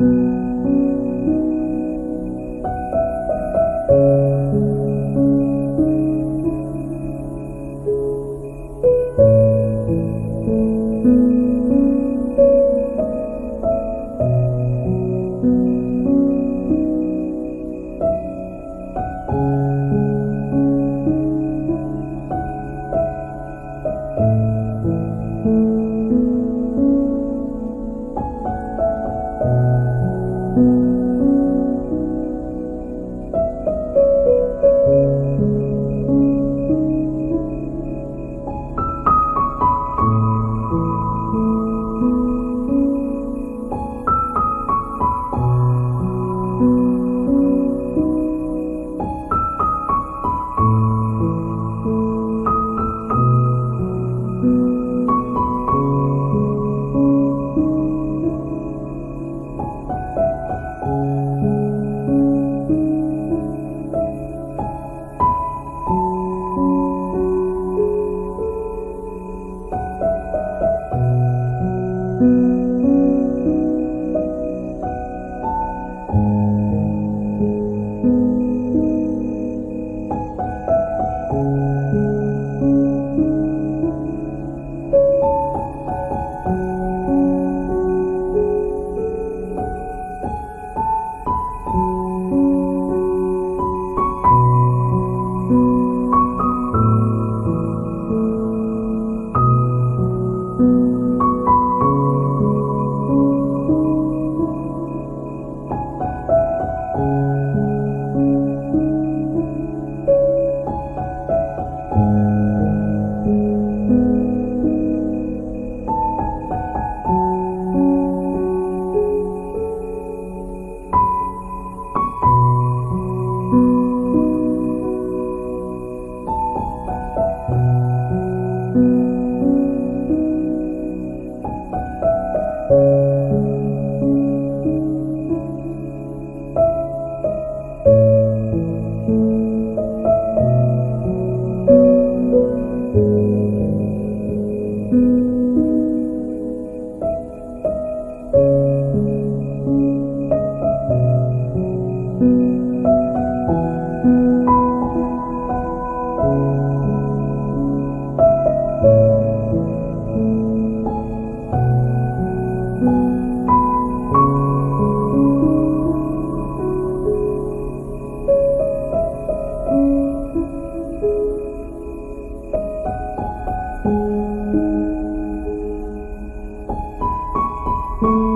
嗯。Thank you. Thank you.